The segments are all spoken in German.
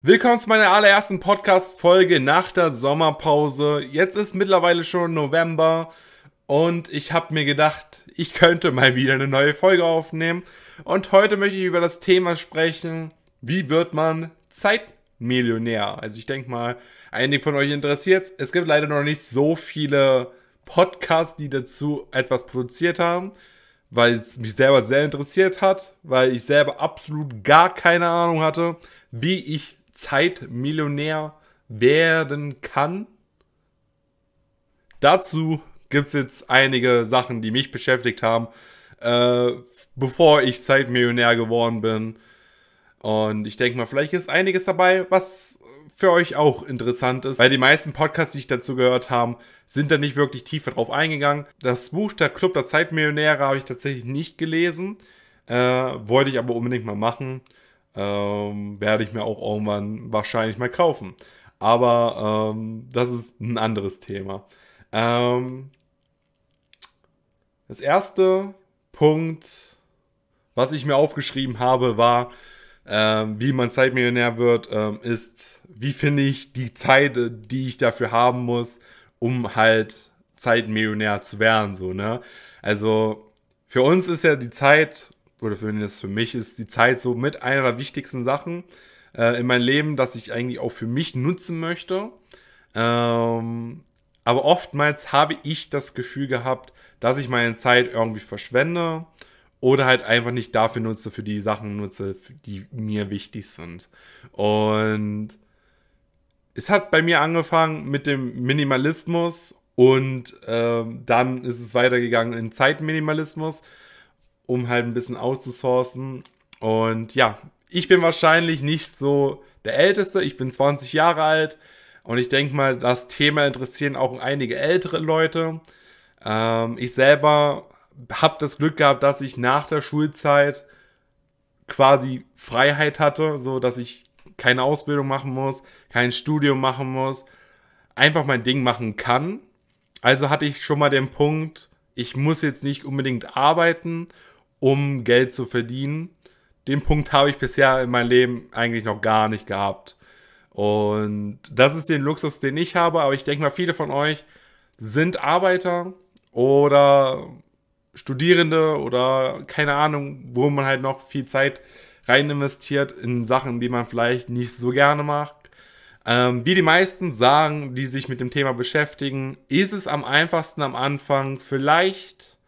Willkommen zu meiner allerersten Podcast-Folge nach der Sommerpause. Jetzt ist mittlerweile schon November und ich habe mir gedacht, ich könnte mal wieder eine neue Folge aufnehmen. Und heute möchte ich über das Thema sprechen, wie wird man Zeitmillionär? Also ich denke mal, einige von euch interessiert es. gibt leider noch nicht so viele Podcasts, die dazu etwas produziert haben, weil es mich selber sehr interessiert hat, weil ich selber absolut gar keine Ahnung hatte, wie ich Zeitmillionär werden kann. Dazu gibt es jetzt einige Sachen, die mich beschäftigt haben, äh, bevor ich Zeitmillionär geworden bin. Und ich denke mal, vielleicht ist einiges dabei, was für euch auch interessant ist, weil die meisten Podcasts, die ich dazu gehört habe, sind da nicht wirklich tiefer drauf eingegangen. Das Buch Der Club der Zeitmillionäre habe ich tatsächlich nicht gelesen, äh, wollte ich aber unbedingt mal machen. Ähm, werde ich mir auch irgendwann wahrscheinlich mal kaufen. Aber ähm, das ist ein anderes Thema. Ähm, das erste Punkt, was ich mir aufgeschrieben habe, war, ähm, wie man Zeitmillionär wird, ähm, ist, wie finde ich die Zeit, die ich dafür haben muss, um halt Zeitmillionär zu werden, so, ne? Also, für uns ist ja die Zeit oder das für mich ist die Zeit so mit einer der wichtigsten Sachen äh, in meinem Leben, dass ich eigentlich auch für mich nutzen möchte. Ähm, aber oftmals habe ich das Gefühl gehabt, dass ich meine Zeit irgendwie verschwende oder halt einfach nicht dafür nutze, für die Sachen nutze, die mir wichtig sind. Und es hat bei mir angefangen mit dem Minimalismus und ähm, dann ist es weitergegangen in Zeitminimalismus um halt ein bisschen auszusourcen. Und ja, ich bin wahrscheinlich nicht so der Älteste. Ich bin 20 Jahre alt. Und ich denke mal, das Thema interessieren auch einige ältere Leute. Ähm, ich selber habe das Glück gehabt, dass ich nach der Schulzeit quasi Freiheit hatte, so dass ich keine Ausbildung machen muss, kein Studium machen muss, einfach mein Ding machen kann. Also hatte ich schon mal den Punkt, ich muss jetzt nicht unbedingt arbeiten um Geld zu verdienen. Den Punkt habe ich bisher in meinem Leben eigentlich noch gar nicht gehabt. Und das ist den Luxus, den ich habe. Aber ich denke mal, viele von euch sind Arbeiter oder Studierende oder keine Ahnung, wo man halt noch viel Zeit rein investiert in Sachen, die man vielleicht nicht so gerne macht. Ähm, wie die meisten sagen, die sich mit dem Thema beschäftigen, ist es am einfachsten am Anfang vielleicht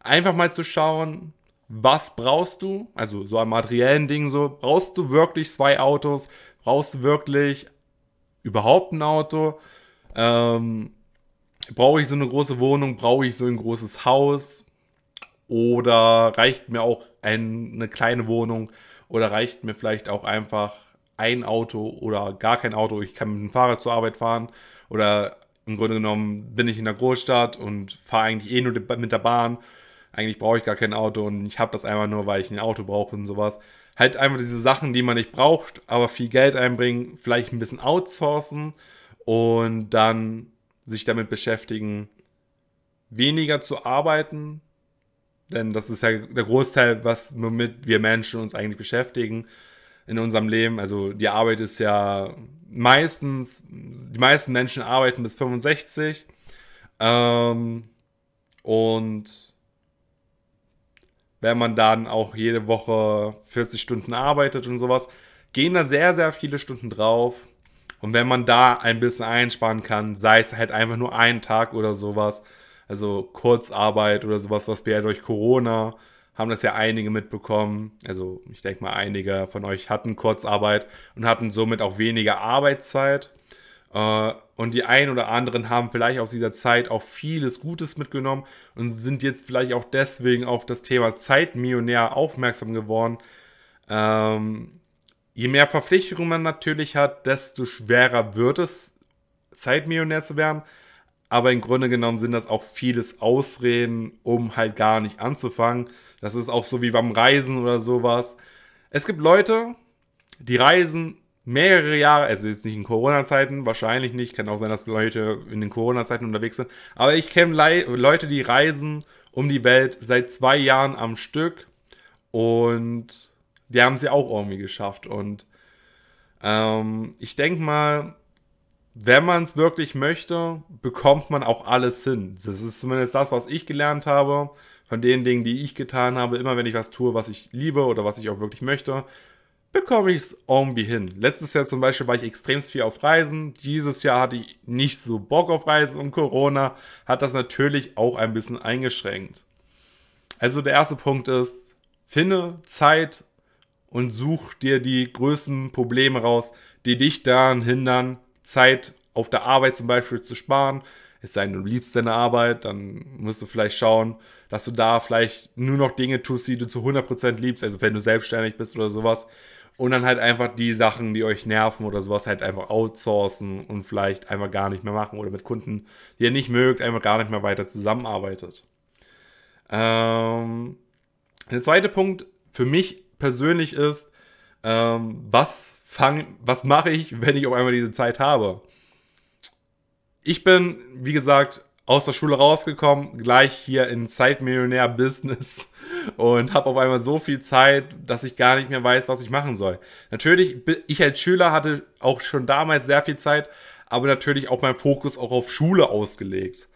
einfach mal zu schauen, was brauchst du? Also so an materiellen Dingen so. Brauchst du wirklich zwei Autos? Brauchst du wirklich überhaupt ein Auto? Ähm, brauche ich so eine große Wohnung? Brauche ich so ein großes Haus? Oder reicht mir auch ein, eine kleine Wohnung? Oder reicht mir vielleicht auch einfach ein Auto oder gar kein Auto? Ich kann mit dem Fahrrad zur Arbeit fahren. Oder im Grunde genommen bin ich in der Großstadt und fahre eigentlich eh nur mit der Bahn eigentlich brauche ich gar kein Auto und ich habe das einfach nur, weil ich ein Auto brauche und sowas. Halt einfach diese Sachen, die man nicht braucht, aber viel Geld einbringen, vielleicht ein bisschen outsourcen und dann sich damit beschäftigen, weniger zu arbeiten. Denn das ist ja der Großteil, was womit wir Menschen uns eigentlich beschäftigen in unserem Leben. Also die Arbeit ist ja meistens, die meisten Menschen arbeiten bis 65. Ähm, und wenn man dann auch jede Woche 40 Stunden arbeitet und sowas, gehen da sehr, sehr viele Stunden drauf. Und wenn man da ein bisschen einsparen kann, sei es halt einfach nur einen Tag oder sowas, also Kurzarbeit oder sowas, was wir ja durch Corona haben das ja einige mitbekommen. Also ich denke mal, einige von euch hatten Kurzarbeit und hatten somit auch weniger Arbeitszeit. Äh, und die einen oder anderen haben vielleicht aus dieser Zeit auch vieles Gutes mitgenommen und sind jetzt vielleicht auch deswegen auf das Thema Zeitmillionär aufmerksam geworden. Ähm, je mehr Verpflichtungen man natürlich hat, desto schwerer wird es, Zeitmillionär zu werden. Aber im Grunde genommen sind das auch vieles Ausreden, um halt gar nicht anzufangen. Das ist auch so wie beim Reisen oder sowas. Es gibt Leute, die reisen mehrere Jahre, also jetzt nicht in Corona-Zeiten, wahrscheinlich nicht, kann auch sein, dass Leute in den Corona-Zeiten unterwegs sind, aber ich kenne Leute, die reisen um die Welt seit zwei Jahren am Stück und die haben sie auch irgendwie geschafft und Ähm, ich denke mal, wenn man es wirklich möchte, bekommt man auch alles hin. Das ist zumindest das, was ich gelernt habe, von den Dingen, die ich getan habe. Immer wenn ich was tue, was ich liebe oder was ich auch wirklich möchte, bekomme ich es irgendwie hin. Letztes Jahr zum Beispiel war ich extrem viel auf Reisen. Dieses Jahr hatte ich nicht so Bock auf Reisen und Corona hat das natürlich auch ein bisschen eingeschränkt. Also der erste Punkt ist, finde Zeit und such dir die größten Probleme raus, die dich daran hindern, Zeit auf der Arbeit zum Beispiel zu sparen. Es sei denn, du liebst deine Arbeit, dann musst du vielleicht schauen, dass du da vielleicht nur noch Dinge tust, die du zu 100% liebst, also wenn du selbstständig bist oder sowas. Und dann halt einfach die Sachen, die euch nerven oder sowas, halt einfach outsourcen und vielleicht einfach gar nicht mehr machen oder mit Kunden, die ihr nicht mögt, einfach gar nicht mehr weiter zusammenarbeitet. Ähm, der zweite Punkt für mich persönlich ist, ähm, was fang, was mache ich, wenn ich auf einmal diese Zeit habe? Ich bin, wie gesagt, aus der Schule rausgekommen, gleich hier in Zeitmillionär-Business und habe auf einmal so viel Zeit, dass ich gar nicht mehr weiß, was ich machen soll. Natürlich, ich als Schüler hatte auch schon damals sehr viel Zeit, aber natürlich auch mein Fokus auch auf Schule ausgelegt.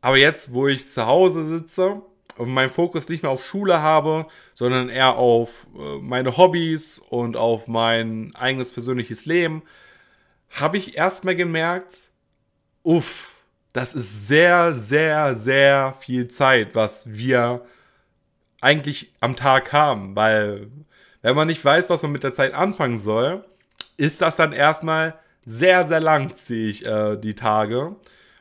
Aber jetzt, wo ich zu Hause sitze und meinen Fokus nicht mehr auf Schule habe, sondern eher auf äh, meine Hobbys und auf mein eigenes persönliches Leben, habe ich erstmal gemerkt, uff, das ist sehr, sehr, sehr viel Zeit, was wir eigentlich am Tag haben, weil wenn man nicht weiß, was man mit der Zeit anfangen soll, ist das dann erstmal sehr, sehr lang, ziehe ich äh, die Tage.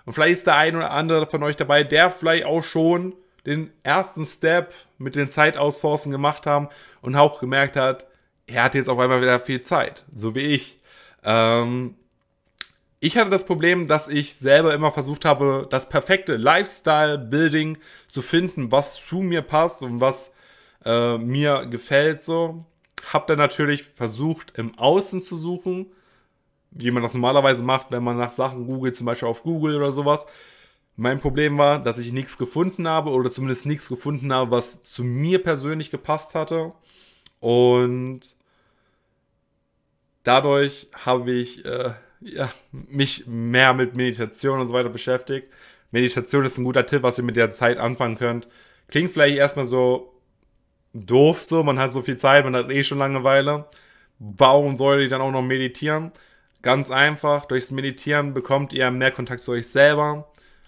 Und vielleicht ist der ein oder andere von euch dabei, der vielleicht auch schon den ersten Step mit den Zeitoutsourcen gemacht haben und auch gemerkt hat, er hat jetzt auf einmal wieder viel Zeit, so wie ich. Ähm, ich hatte das Problem, dass ich selber immer versucht habe, das perfekte Lifestyle-Building zu finden, was zu mir passt und was äh, mir gefällt so. Hab dann natürlich versucht, im Außen zu suchen, wie man das normalerweise macht, wenn man nach Sachen googelt, zum Beispiel auf Google oder sowas. Mein Problem war, dass ich nichts gefunden habe oder zumindest nichts gefunden habe, was zu mir persönlich gepasst hatte. Und dadurch habe ich äh, ja, mich mehr mit Meditation und so weiter beschäftigt. Meditation ist ein guter Tipp, was ihr mit der Zeit anfangen könnt. Klingt vielleicht erstmal so doof so, man hat so viel Zeit, man hat eh schon Langeweile. Warum soll ich dann auch noch meditieren? Ganz einfach, durchs Meditieren bekommt ihr mehr Kontakt zu euch selber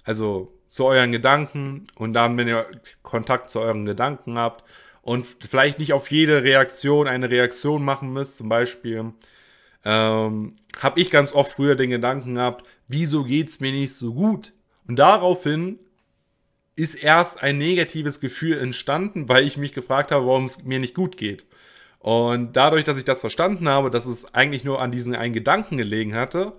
also zu euren Gedanken und dann, wenn ihr Kontakt zu euren Gedanken habt und vielleicht nicht auf jede Reaktion eine Reaktion machen müsst, zum Beispiel ähm, habe ich ganz oft früher den Gedanken gehabt, wieso geht es mir nicht so gut? Und daraufhin ist erst ein negatives Gefühl entstanden, weil ich mich gefragt habe, warum es mir nicht gut geht. Und dadurch, dass ich das verstanden habe, dass es eigentlich nur an diesen einen Gedanken gelegen hatte,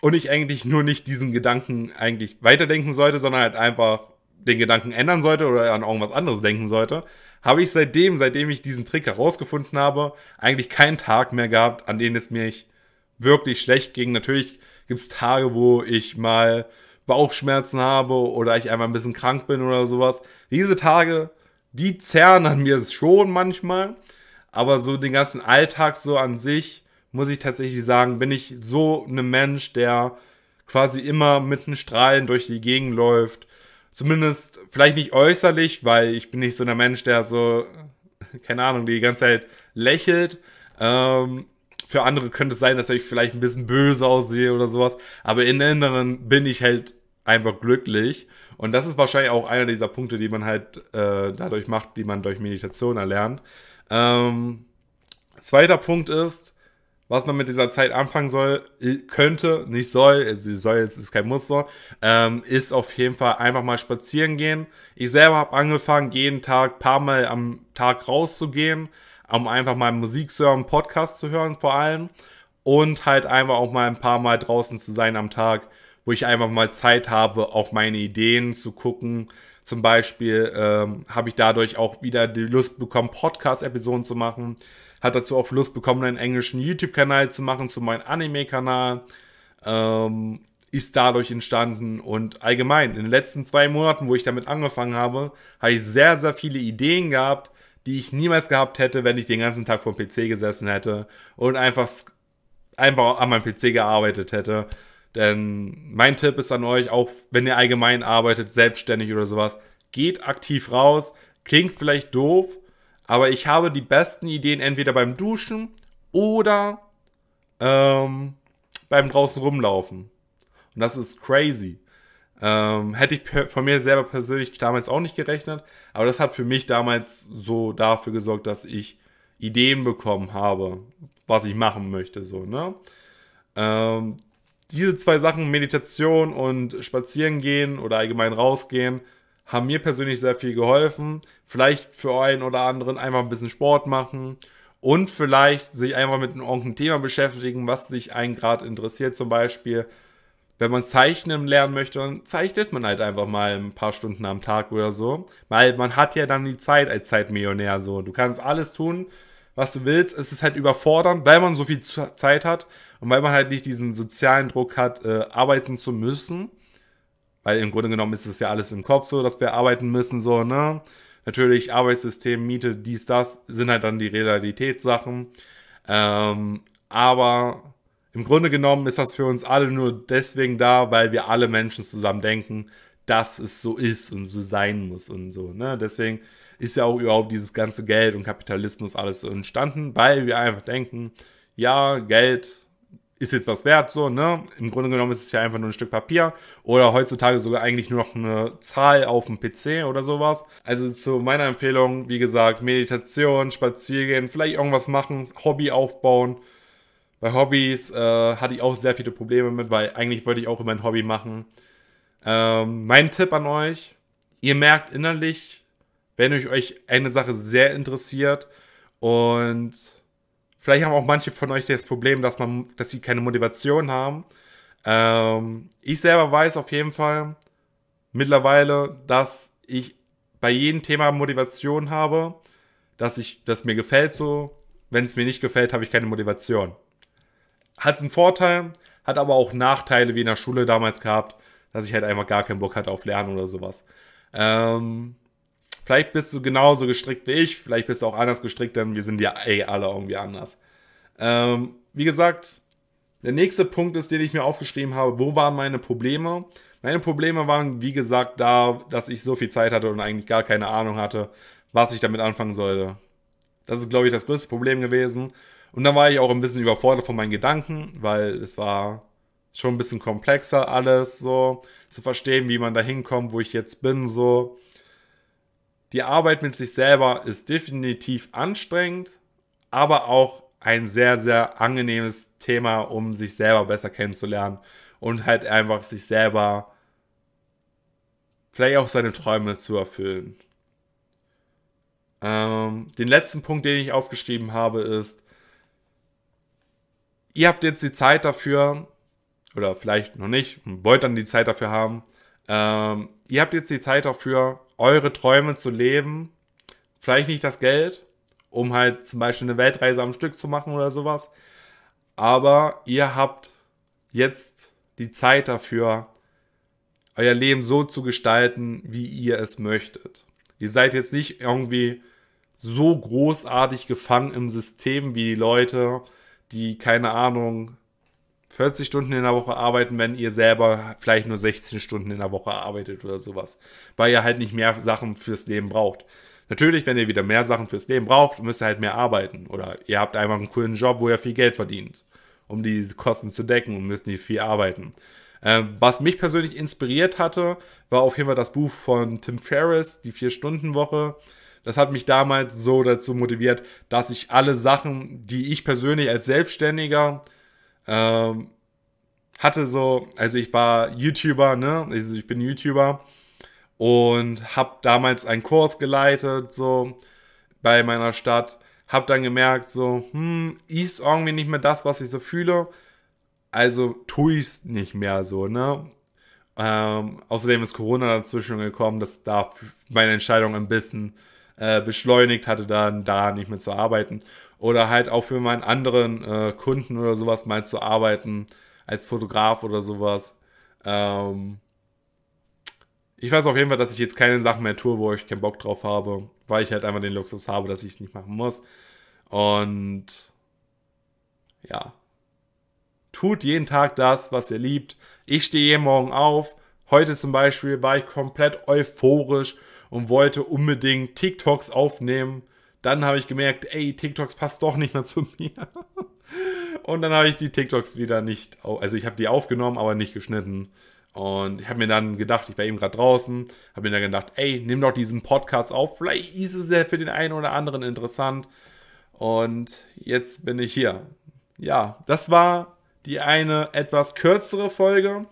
und ich eigentlich nur nicht diesen Gedanken eigentlich weiterdenken sollte, sondern halt einfach den Gedanken ändern sollte oder an irgendwas anderes denken sollte, habe ich seitdem, seitdem ich diesen Trick herausgefunden habe, eigentlich keinen Tag mehr gehabt, an denen es mir wirklich schlecht ging. Natürlich gibt es Tage, wo ich mal Bauchschmerzen habe oder ich einmal ein bisschen krank bin oder sowas. Diese Tage, die zerren an mir schon manchmal, aber so den ganzen Alltag so an sich muss ich tatsächlich sagen, bin ich so ein Mensch, der quasi immer mit einem Strahlen durch die Gegend läuft. Zumindest vielleicht nicht äußerlich, weil ich bin nicht so ein Mensch, der so, keine Ahnung, die ganze Zeit lächelt. Ähm, für andere könnte es sein, dass ich vielleicht ein bisschen böse aussehe oder sowas. Aber in Inneren bin ich halt einfach glücklich. Und das ist wahrscheinlich auch einer dieser Punkte, die man halt äh, dadurch macht, die man durch Meditation erlernt. Ähm, zweiter Punkt ist, was man mit dieser Zeit anfangen soll, könnte, nicht soll, also soll, es ist kein Muster, ähm, ist auf jeden Fall einfach mal spazieren gehen. Ich selber habe angefangen, jeden Tag, paar Mal am Tag rauszugehen, um einfach mal Musik zu hören, Podcast zu hören vor allem und halt einfach auch mal ein paar Mal draußen zu sein am Tag, wo ich einfach mal Zeit habe, auf meine Ideen zu gucken. Zum Beispiel ähm, habe ich dadurch auch wieder die Lust bekommen, Podcast-Episoden zu machen hat dazu auch Lust bekommen, einen englischen YouTube-Kanal zu machen zu meinem Anime-Kanal. Ähm, ist dadurch entstanden und allgemein in den letzten zwei Monaten, wo ich damit angefangen habe, habe ich sehr, sehr viele Ideen gehabt, die ich niemals gehabt hätte, wenn ich den ganzen Tag vor dem PC gesessen hätte und einfach, einfach an meinem PC gearbeitet hätte. Denn mein Tipp ist an euch, auch wenn ihr allgemein arbeitet, selbstständig oder sowas, geht aktiv raus. Klingt vielleicht doof, aber ich habe die besten Ideen entweder beim Duschen oder ähm, beim draußen rumlaufen. Und das ist crazy. Ähm, hätte ich von mir selber persönlich damals auch nicht gerechnet, aber das hat für mich damals so dafür gesorgt, dass ich Ideen bekommen habe, was ich machen möchte. So, ne? Ähm, diese zwei Sachen, Meditation und Spazieren gehen oder allgemein rausgehen, haben mir persönlich sehr viel geholfen. Vielleicht für einen oder anderen einfach ein bisschen Sport machen und vielleicht sich einfach mit einem Thema beschäftigen, was sich einen gerade interessiert. Zum Beispiel, wenn man Zeichnen lernen möchte, dann zeichnet man halt einfach mal ein paar Stunden am Tag oder so. Weil man hat ja dann die Zeit als Zeitmillionär so. Du kannst alles tun, was du willst. Es ist halt überfordernd, weil man so viel Zeit hat und weil man halt nicht diesen sozialen Druck hat, äh, arbeiten zu müssen. Weil im Grunde genommen ist es ja alles im Kopf so, dass wir arbeiten müssen, so, ne? Natürlich, Arbeitssystem, Miete, dies, das, sind halt dann die Realitätssachen. Ähm, aber im Grunde genommen ist das für uns alle nur deswegen da, weil wir alle Menschen zusammen denken, dass es so ist und so sein muss und so. Ne? Deswegen ist ja auch überhaupt dieses ganze Geld und Kapitalismus alles so entstanden, weil wir einfach denken, ja, Geld ist jetzt was wert, so, ne? Im Grunde genommen ist es ja einfach nur ein Stück Papier oder heutzutage sogar eigentlich nur noch eine Zahl auf dem PC oder sowas. Also zu meiner Empfehlung, wie gesagt, Meditation, Spaziergehen, vielleicht irgendwas machen, Hobby aufbauen. Bei Hobbys äh, hatte ich auch sehr viele Probleme mit, weil eigentlich wollte ich auch immer ein Hobby machen. Ähm, mein Tipp an euch, ihr merkt innerlich, wenn euch eine Sache sehr interessiert und Vielleicht haben auch manche von euch das Problem, dass, man, dass sie keine Motivation haben. Ähm, ich selber weiß auf jeden Fall mittlerweile, dass ich bei jedem Thema Motivation habe, dass ich, das mir gefällt so. Wenn es mir nicht gefällt, habe ich keine Motivation. Hat einen Vorteil, hat aber auch Nachteile wie in der Schule damals gehabt, dass ich halt einfach gar keinen Bock hatte auf Lernen oder sowas. Ähm, Vielleicht bist du genauso gestrickt wie ich, vielleicht bist du auch anders gestrickt, denn wir sind ja ey, alle irgendwie anders. Ähm, wie gesagt, der nächste Punkt ist, den ich mir aufgeschrieben habe, wo waren meine Probleme? Meine Probleme waren, wie gesagt, da, dass ich so viel Zeit hatte und eigentlich gar keine Ahnung hatte, was ich damit anfangen sollte. Das ist, glaube ich, das größte Problem gewesen. Und dann war ich auch ein bisschen überfordert von meinen Gedanken, weil es war schon ein bisschen komplexer alles so zu verstehen, wie man da hinkommt, wo ich jetzt bin so die Arbeit mit sich selber ist definitiv anstrengend, aber auch ein sehr, sehr angenehmes Thema, um sich selber besser kennenzulernen und halt einfach sich selber vielleicht auch seine Träume zu erfüllen. Ähm, den letzten Punkt, den ich aufgeschrieben habe, ist, ihr habt jetzt die Zeit dafür, oder vielleicht noch nicht, wollt dann die Zeit dafür haben, ähm, ihr habt jetzt die Zeit dafür, eure Träume zu leben. Vielleicht nicht das Geld, um halt zum Beispiel eine Weltreise am Stück zu machen oder sowas. Aber ihr habt jetzt die Zeit dafür, euer Leben so zu gestalten, wie ihr es möchtet. Ihr seid jetzt nicht irgendwie so großartig gefangen im System wie die Leute, die keine Ahnung 40 Stunden in der Woche arbeiten, wenn ihr selber vielleicht nur 16 Stunden in der Woche arbeitet oder sowas. Weil ihr halt nicht mehr Sachen fürs Leben braucht. Natürlich, wenn ihr wieder mehr Sachen fürs Leben braucht, müsst ihr halt mehr arbeiten. Oder ihr habt einfach einen coolen Job, wo ihr viel Geld verdient, um diese Kosten zu decken und müsst nicht viel arbeiten. Ähm, was mich persönlich inspiriert hatte, war auf jeden Fall das Buch von Tim Ferriss, die Vier-Stunden-Woche. Das hat mich damals so dazu motiviert, dass ich alle Sachen, die ich persönlich als Selbstständiger ähm, hatte so, also ich war YouTuber, ne? Also ich bin YouTuber und habe damals einen Kurs geleitet, so bei meiner Stadt. Hab dann gemerkt, so, hm, ist irgendwie nicht mehr das, was ich so fühle. Also tue ich es nicht mehr so, ne? Ähm, außerdem ist Corona dazwischen gekommen, dass da meine Entscheidung ein bisschen äh, beschleunigt hatte, dann da nicht mehr zu arbeiten. Oder halt auch für meinen anderen äh, Kunden oder sowas mal zu arbeiten, als Fotograf oder sowas. Ähm, ich weiß auf jeden Fall, dass ich jetzt keine Sachen mehr tue, wo ich keinen Bock drauf habe, weil ich halt einfach den Luxus habe, dass ich es nicht machen muss. Und ja, tut jeden Tag das, was ihr liebt. Ich stehe jeden Morgen auf. Heute zum Beispiel war ich komplett euphorisch und wollte unbedingt TikToks aufnehmen. Dann habe ich gemerkt, ey, TikToks passt doch nicht mehr zu mir. Und dann habe ich die TikToks wieder nicht, also ich habe die aufgenommen, aber nicht geschnitten. Und ich habe mir dann gedacht, ich war eben gerade draußen, habe mir dann gedacht, ey, nimm doch diesen Podcast auf. Vielleicht ist es ja für den einen oder anderen interessant. Und jetzt bin ich hier. Ja, das war die eine etwas kürzere Folge.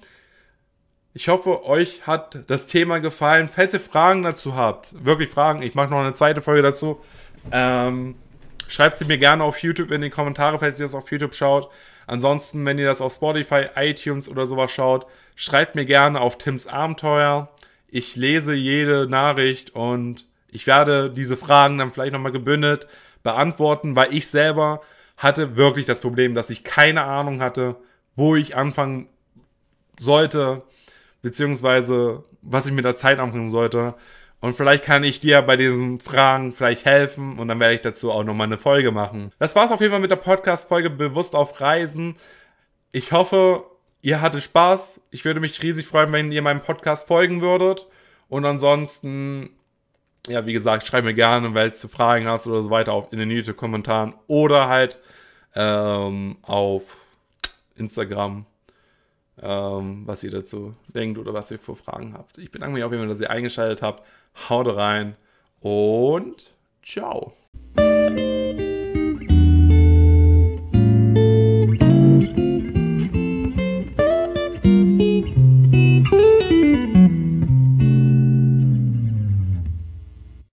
Ich hoffe, euch hat das Thema gefallen. Falls ihr Fragen dazu habt, wirklich Fragen, ich mache noch eine zweite Folge dazu. Ähm, schreibt sie mir gerne auf YouTube in die Kommentare, falls ihr das auf YouTube schaut. Ansonsten, wenn ihr das auf Spotify, iTunes oder sowas schaut, schreibt mir gerne auf Tims Abenteuer. Ich lese jede Nachricht und ich werde diese Fragen dann vielleicht nochmal gebündelt beantworten, weil ich selber hatte wirklich das Problem, dass ich keine Ahnung hatte, wo ich anfangen sollte, beziehungsweise was ich mit der Zeit anfangen sollte. Und vielleicht kann ich dir bei diesen Fragen vielleicht helfen und dann werde ich dazu auch nochmal eine Folge machen. Das war es auf jeden Fall mit der Podcast-Folge Bewusst auf Reisen. Ich hoffe, ihr hattet Spaß. Ich würde mich riesig freuen, wenn ihr meinem Podcast folgen würdet. Und ansonsten, ja, wie gesagt, schreib mir gerne, wenn du Fragen hast oder so weiter auf, in den YouTube-Kommentaren oder halt ähm, auf Instagram, ähm, was ihr dazu denkt oder was ihr für Fragen habt. Ich bedanke mich auf jeden Fall, dass ihr eingeschaltet habt. Haut rein und ciao.